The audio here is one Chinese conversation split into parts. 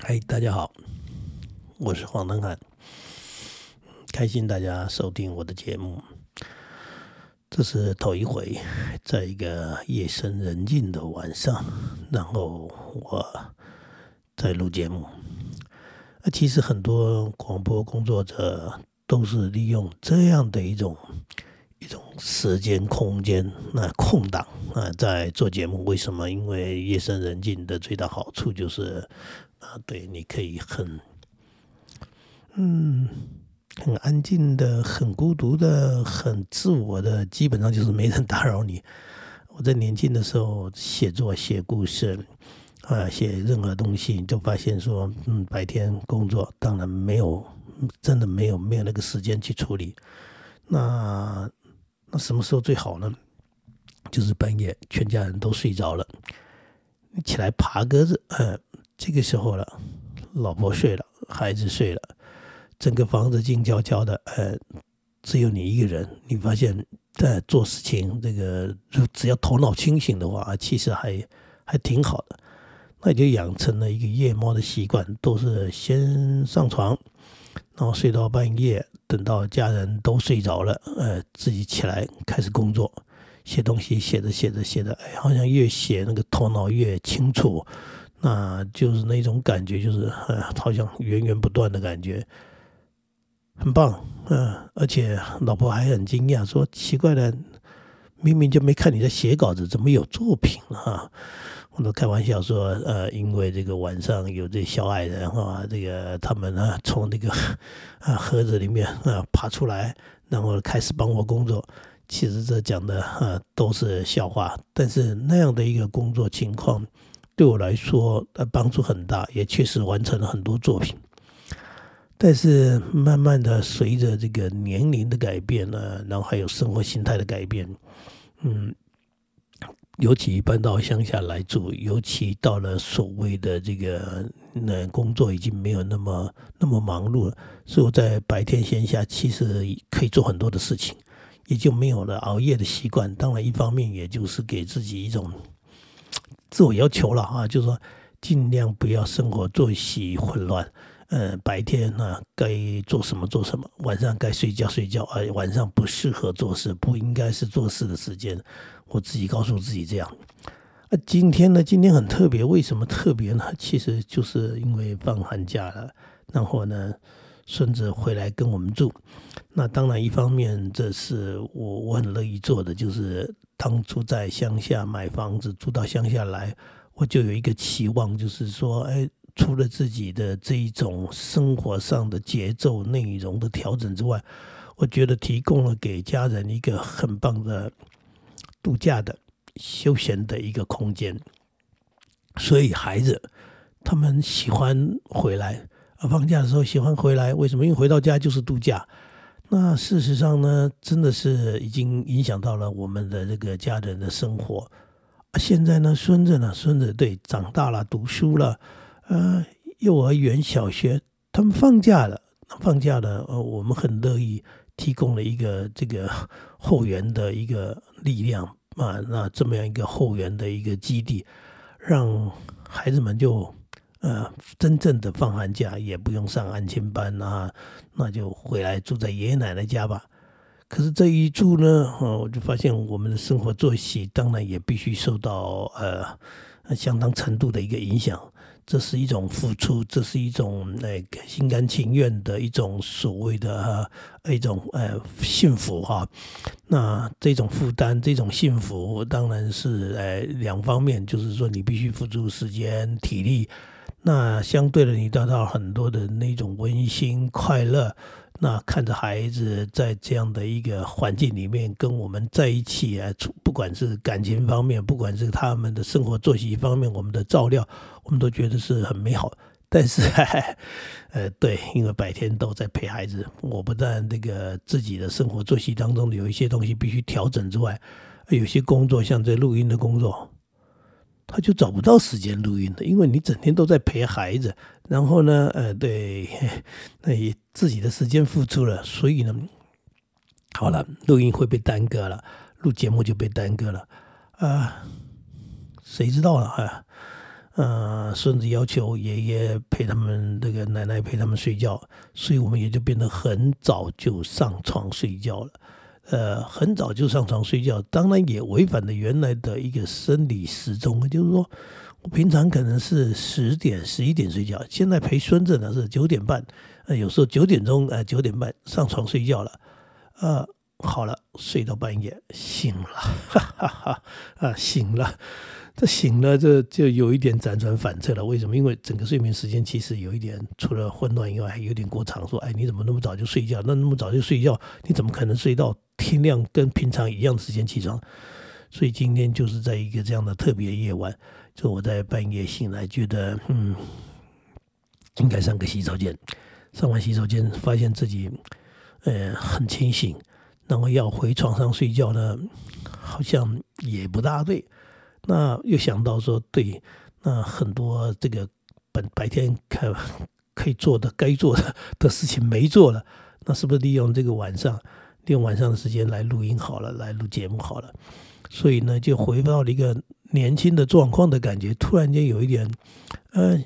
嗨，大家好，我是黄登汉，开心大家收听我的节目。这是头一回，在一个夜深人静的晚上，然后我在录节目。那其实很多广播工作者都是利用这样的一种一种时间空间，那空档啊，在做节目。为什么？因为夜深人静的最大好处就是啊，对，你可以很嗯很安静的、很孤独的、很自我的，基本上就是没人打扰你。我在年轻的时候写作、写故事。啊，写任何东西，就发现说，嗯，白天工作，当然没有，真的没有没有那个时间去处理。那那什么时候最好呢？就是半夜，全家人都睡着了，起来爬鸽子，呃，这个时候了，老婆睡了，孩子睡了，整个房子静悄悄的，呃，只有你一个人。你发现，在做事情，这个只要头脑清醒的话，其实还还挺好的。那就养成了一个夜猫的习惯，都是先上床，然后睡到半夜，等到家人都睡着了，呃，自己起来开始工作，写东西，写着写着写着，哎，好像越写那个头脑越清楚，那就是那种感觉，就是呃，好像源源不断的感觉，很棒，嗯，而且老婆还很惊讶，说奇怪的，明明就没看你在写稿子，怎么有作品啊？我都开玩笑说，呃，因为这个晚上有这小矮人哈，这个他们呢从那个 啊盒子里面啊爬出来，然后开始帮我工作。其实这讲的啊都是笑话，但是那样的一个工作情况对我来说呃帮助很大，也确实完成了很多作品。但是慢慢的随着这个年龄的改变呢，然后还有生活心态的改变，嗯。尤其搬到乡下来住，尤其到了所谓的这个那工作已经没有那么那么忙碌了，所以我在白天闲暇其实可以做很多的事情，也就没有了熬夜的习惯。当然，一方面也就是给自己一种自我要求了啊，就是说尽量不要生活作息混乱。呃，白天呢该做什么做什么，晚上该睡觉睡觉，哎晚上不适合做事，不应该是做事的时间。我自己告诉自己这样。啊，今天呢，今天很特别，为什么特别呢？其实就是因为放寒假了，然后呢，孙子回来跟我们住。那当然，一方面这是我我很乐意做的，就是当初在乡下买房子，住到乡下来，我就有一个期望，就是说，哎。除了自己的这一种生活上的节奏内容的调整之外，我觉得提供了给家人一个很棒的度假的休闲的一个空间。所以孩子他们喜欢回来，放假的时候喜欢回来。为什么？因为回到家就是度假。那事实上呢，真的是已经影响到了我们的这个家人的生活。现在呢，孙子呢，孙子对长大了，读书了。呃，幼儿园、小学，他们放假了，放假了，呃，我们很乐意提供了一个这个后援的一个力量啊，那这么样一个后援的一个基地，让孩子们就呃真正的放寒假，也不用上安亲班啊，那就回来住在爷爷奶奶家吧。可是这一住呢，哦，我就发现我们的生活作息当然也必须受到呃相当程度的一个影响。这是一种付出，这是一种那个心甘情愿的一种所谓的一种呃幸福哈。那这种负担，这种幸福，当然是呃两方面，就是说你必须付出时间、体力。那相对的，你得到很多的那种温馨快乐。那看着孩子在这样的一个环境里面跟我们在一起啊，不管是感情方面，不管是他们的生活作息方面，我们的照料，我们都觉得是很美好。但是，呃，对，因为白天都在陪孩子，我不但那个自己的生活作息当中有一些东西必须调整之外，有些工作像这录音的工作。他就找不到时间录音了，因为你整天都在陪孩子，然后呢，呃，对，那也自己的时间付出了，所以呢，好了，录音会被耽搁了，录节目就被耽搁了，啊，谁知道了啊？呃，孙子要求爷爷陪他们，这个奶奶陪他们睡觉，所以我们也就变得很早就上床睡觉了。呃，很早就上床睡觉，当然也违反了原来的一个生理时钟，就是说我平常可能是十点、十一点睡觉，现在陪孙子呢是九点半，呃，有时候九点钟，呃，九点半上床睡觉了，呃，好了，睡到半夜醒了，哈哈哈，啊，醒了。这醒了，这就有一点辗转反侧了。为什么？因为整个睡眠时间其实有一点，除了混乱以外，还有点过长。说，哎，你怎么那么早就睡觉？那那么早就睡觉，你怎么可能睡到天亮跟平常一样的时间起床？所以今天就是在一个这样的特别夜晚，就我在半夜醒来，觉得嗯，应该上个洗手间。上完洗手间，发现自己呃很清醒，然后要回床上睡觉呢，好像也不大对。那又想到说，对，那很多这个本白天可可以做的、该做的的事情没做了，那是不是利用这个晚上，利用晚上的时间来录音好了，来录节目好了？所以呢，就回到了一个年轻的状况的感觉，突然间有一点，呃，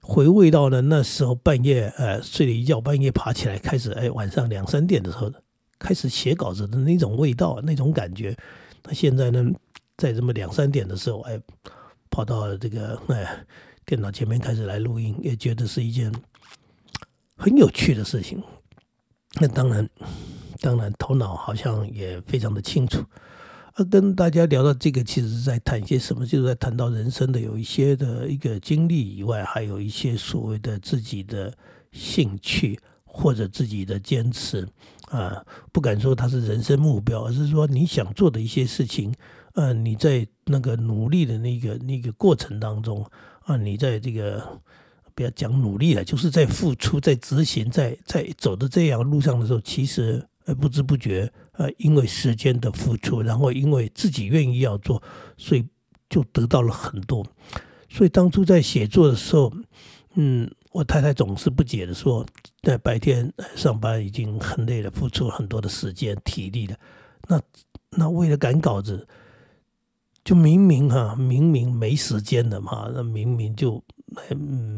回味到了那时候半夜，呃，睡了一觉，半夜爬起来开始，哎，晚上两三点的时候开始写稿子的那种味道，那种感觉。那现在呢？在这么两三点的时候，哎，跑到这个哎电脑前面开始来录音，也觉得是一件很有趣的事情。那当然，当然头脑好像也非常的清楚。而跟大家聊到这个，其实是在谈一些什么？就是在谈到人生的有一些的一个经历以外，还有一些所谓的自己的兴趣或者自己的坚持啊，不敢说它是人生目标，而是说你想做的一些事情。呃，你在那个努力的那个那个过程当中啊，你在这个不要讲努力了，就是在付出、在执行、在在走的这样路上的时候，其实呃不知不觉呃，因为时间的付出，然后因为自己愿意要做，所以就得到了很多。所以当初在写作的时候，嗯，我太太总是不解的说，在白天上班已经很累了，付出很多的时间、体力了，那那为了赶稿子。就明明哈，明明没时间了嘛，那明明就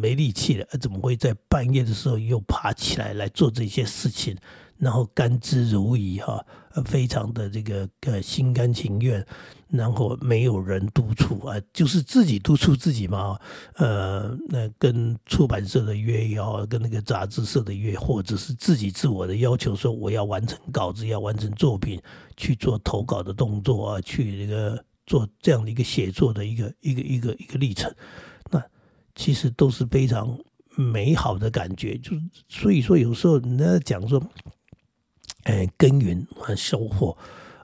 没力气了，怎么会在半夜的时候又爬起来来做这些事情？然后甘之如饴哈，非常的这个呃心甘情愿，然后没有人督促啊，就是自己督促自己嘛。呃，那跟出版社的约也好，跟那个杂志社的约，或者是自己自我的要求，说我要完成稿子，要完成作品，去做投稿的动作啊，去这个。做这样的一个写作的一个一个一个一个历程，那其实都是非常美好的感觉。就是所以说，有时候人家讲说，哎，耕耘和收获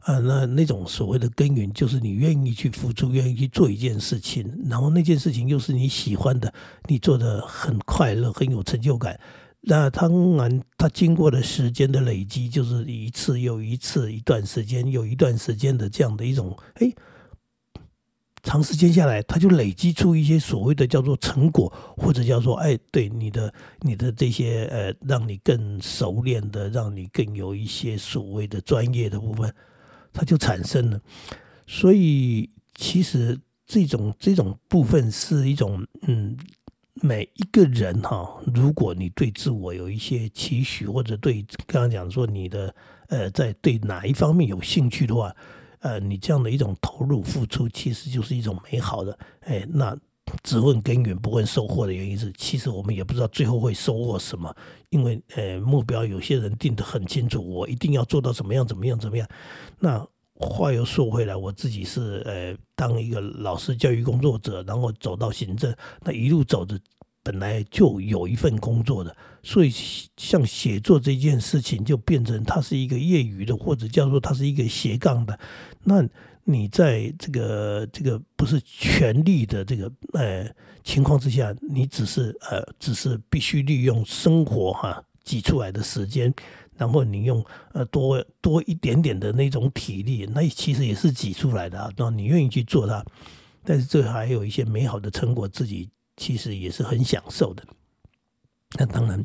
啊，那那种所谓的耕耘，就是你愿意去付出，愿意去做一件事情，然后那件事情又是你喜欢的，你做的很快乐，很有成就感。那当然，它经过了时间的累积，就是一次又一次，一段时间又一段时间的这样的一种，哎。长时间下来，他就累积出一些所谓的叫做成果，或者叫做哎，对你的你的这些呃，让你更熟练的，让你更有一些所谓的专业的部分，它就产生了。所以其实这种这种部分是一种嗯，每一个人哈，如果你对自我有一些期许，或者对刚刚讲说你的呃，在对哪一方面有兴趣的话。呃，你这样的一种投入付出，其实就是一种美好的。哎，那只问根源不问收获的原因是，其实我们也不知道最后会收获什么，因为呃目标有些人定得很清楚，我一定要做到怎么样怎么样怎么样。那话又说回来，我自己是呃当一个老师、教育工作者，然后走到行政，那一路走着。本来就有一份工作的，所以像写作这件事情，就变成它是一个业余的，或者叫做它是一个斜杠的。那你在这个这个不是全力的这个呃情况之下，你只是呃只是必须利用生活哈挤出来的时间，然后你用呃多多一点点的那种体力，那其实也是挤出来的啊。那你愿意去做它，但是这还有一些美好的成果自己。其实也是很享受的。那当然，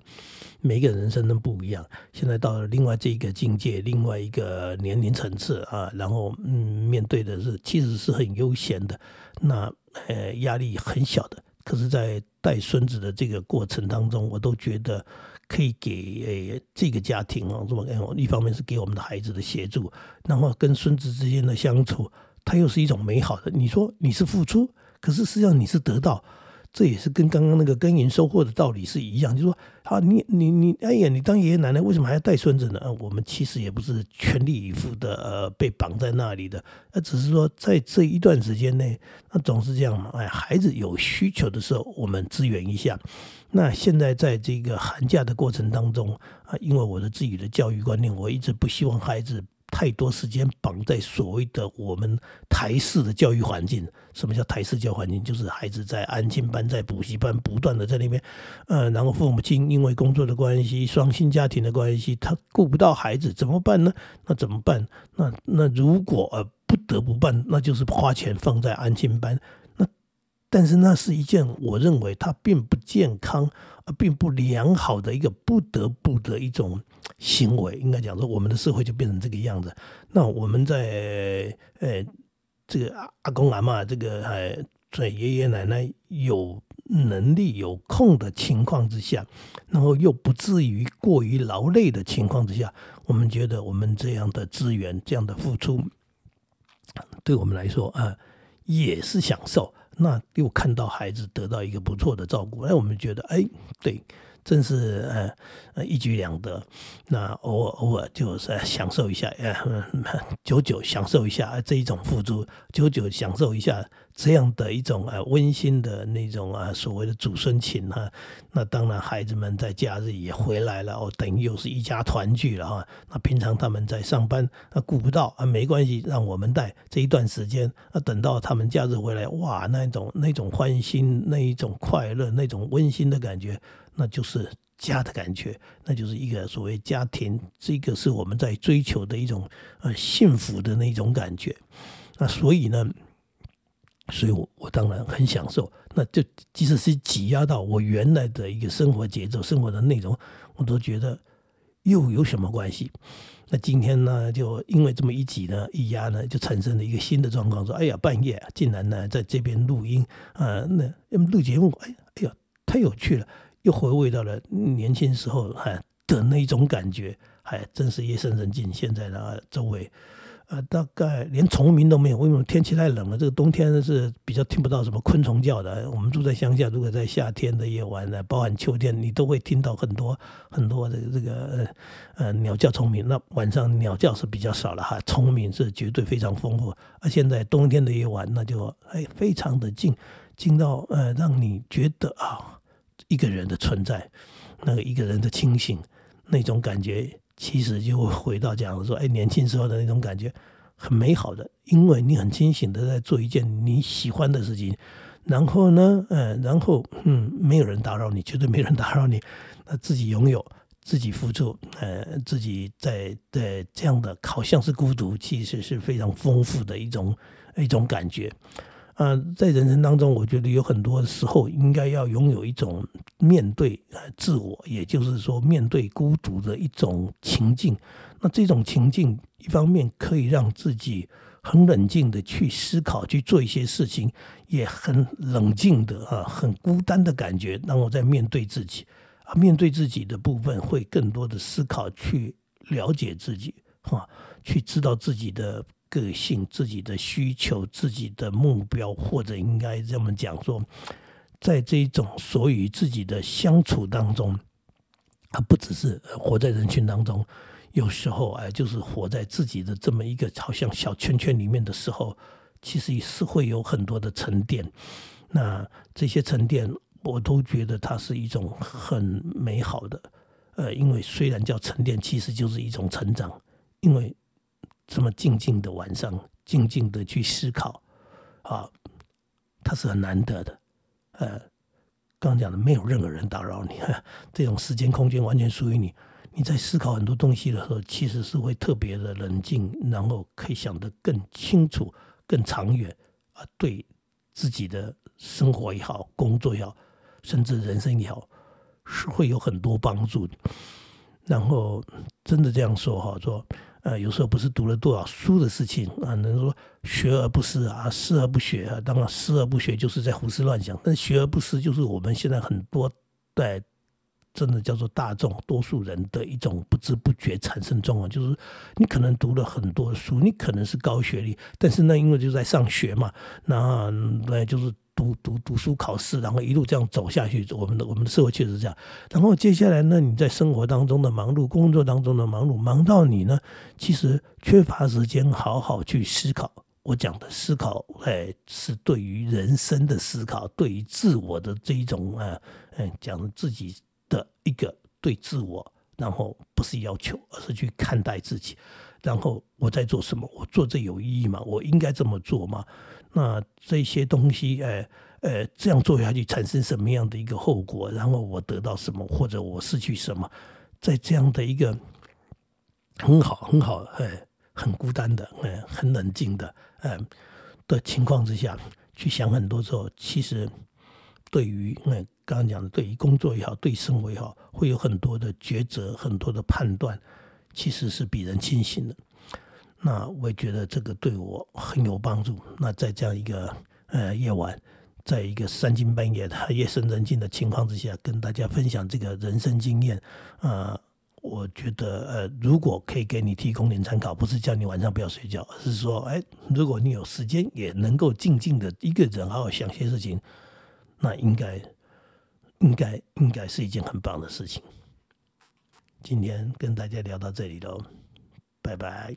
每个人生都不一样。现在到了另外这一个境界，另外一个年龄层次啊，然后嗯，面对的是其实是很悠闲的，那呃压力很小的。可是，在带孙子的这个过程当中，我都觉得可以给呃这个家庭啊，这么一方面是给我们的孩子的协助，然后跟孙子之间的相处，它又是一种美好的。你说你是付出，可是实际上你是得到。这也是跟刚刚那个耕耘收获的道理是一样，就说啊，你你你，哎呀，你当爷爷奶奶为什么还要带孙子呢？啊，我们其实也不是全力以赴的，呃，被绑在那里的，那只是说在这一段时间内，那总是这样嘛。哎，孩子有需求的时候，我们支援一下。那现在在这个寒假的过程当中啊，因为我的自己的教育观念，我一直不希望孩子。太多时间绑在所谓的我们台式的教育环境。什么叫台式教环境？就是孩子在安亲班、在补习班，不断的在那边，呃，然后父母亲因为工作的关系、双薪家庭的关系，他顾不到孩子，怎么办呢？那怎么办？那那如果呃不得不办，那就是花钱放在安亲班。那但是那是一件我认为它并不健康、并不良好的一个不得不的一种。行为应该讲说，我们的社会就变成这个样子。那我们在呃，这个阿阿公阿妈，这个呃，在爷爷奶奶有能力有空的情况之下，然后又不至于过于劳累的情况之下，我们觉得我们这样的资源、这样的付出，对我们来说啊，也是享受。那又看到孩子得到一个不错的照顾，哎我们觉得，哎，对。真是呃一举两得，那偶尔偶尔就是享受一下，呃 久久享受一下这一种付出，久久享受一下这样的一种呃温馨的那种啊所谓的祖孙情哈。那当然孩子们在假日也回来了哦，等于又是一家团聚了哈。那平常他们在上班啊顾不到啊没关系，让我们带这一段时间啊等到他们假日回来哇那种那种欢欣那一种快乐那种温馨的感觉。那就是家的感觉，那就是一个所谓家庭，这个是我们在追求的一种呃幸福的那种感觉。那所以呢，所以我我当然很享受。那就即使是挤压到我原来的一个生活节奏、生活的内容，我都觉得又有什么关系？那今天呢，就因为这么一挤呢、一压呢，就产生了一个新的状况，说：哎呀，半夜竟然呢在这边录音啊，那录节目，哎哎呀，太有趣了。又回味到了年轻时候哈的那种感觉，还真是夜深人静。现在的周围，呃，大概连虫鸣都没有。为什么天气太冷了？这个冬天是比较听不到什么昆虫叫的。我们住在乡下，如果在夏天的夜晚呢，包含秋天，你都会听到很多很多的这个呃鸟叫虫鸣。那晚上鸟叫是比较少了哈，虫鸣是绝对非常丰富。而现在冬天的夜晚，那就哎非常的静，静到呃让你觉得啊。一个人的存在，那个一个人的清醒，那种感觉，其实就会回到讲说，哎，年轻时候的那种感觉，很美好的，因为你很清醒的在做一件你喜欢的事情，然后呢，嗯，然后嗯，没有人打扰你，绝对没人打扰你，那自己拥有，自己付出，呃，自己在在这样的，好像是孤独，其实是非常丰富的一种一种感觉。啊，在人生当中，我觉得有很多时候应该要拥有一种面对呃自我，也就是说面对孤独的一种情境。那这种情境，一方面可以让自己很冷静的去思考，去做一些事情，也很冷静的啊，很孤单的感觉，让我在面对自己啊，面对自己的部分会更多的思考，去了解自己哈，去知道自己的。个性、自己的需求、自己的目标，或者应该这么讲说，在这种所与自己的相处当中，啊，不只是活在人群当中，有时候哎，就是活在自己的这么一个好像小圈圈里面的时候，其实也是会有很多的沉淀。那这些沉淀，我都觉得它是一种很美好的。呃，因为虽然叫沉淀，其实就是一种成长，因为。这么静静的晚上，静静的去思考，啊，它是很难得的。呃，刚讲的，没有任何人打扰你，这种时间空间完全属于你。你在思考很多东西的时候，其实是会特别的冷静，然后可以想得更清楚、更长远啊。对自己的生活也好，工作也好，甚至人生也好，是会有很多帮助。然后真的这样说哈，说。呃，有时候不是读了多少书的事情啊，能说学而不思啊，思而不学啊。当然，思而不学就是在胡思乱想，但学而不思就是我们现在很多在真的叫做大众多数人的一种不知不觉产生状况，就是你可能读了很多书，你可能是高学历，但是呢，因为就在上学嘛，那那就是。读读读书考试，然后一路这样走下去。我们的我们的社会确实这样。然后接下来呢，你在生活当中的忙碌，工作当中的忙碌，忙到你呢，其实缺乏时间好好去思考。我讲的思考，哎，是对于人生的思考，对于自我的这一种啊，嗯，讲自己的一个对自我，然后不是要求，而是去看待自己。然后我在做什么？我做这有意义吗？我应该这么做吗？那这些东西，呃呃，这样做下去产生什么样的一个后果？然后我得到什么，或者我失去什么？在这样的一个很好、很好、哎，很孤单的、哎，很冷静的、嗯的情况之下，去想很多之后，其实对于嗯刚刚讲的，对于工作也好，对生活也好，会有很多的抉择，很多的判断，其实是比人清醒的。那我也觉得这个对我很有帮助。那在这样一个呃夜晚，在一个三更半夜的夜深人静的情况之下，跟大家分享这个人生经验，呃，我觉得呃，如果可以给你提供点参考，不是叫你晚上不要睡觉，而是说，哎，如果你有时间，也能够静静的一个人好好想些事情，那应该应该应该是一件很棒的事情。今天跟大家聊到这里喽，拜拜。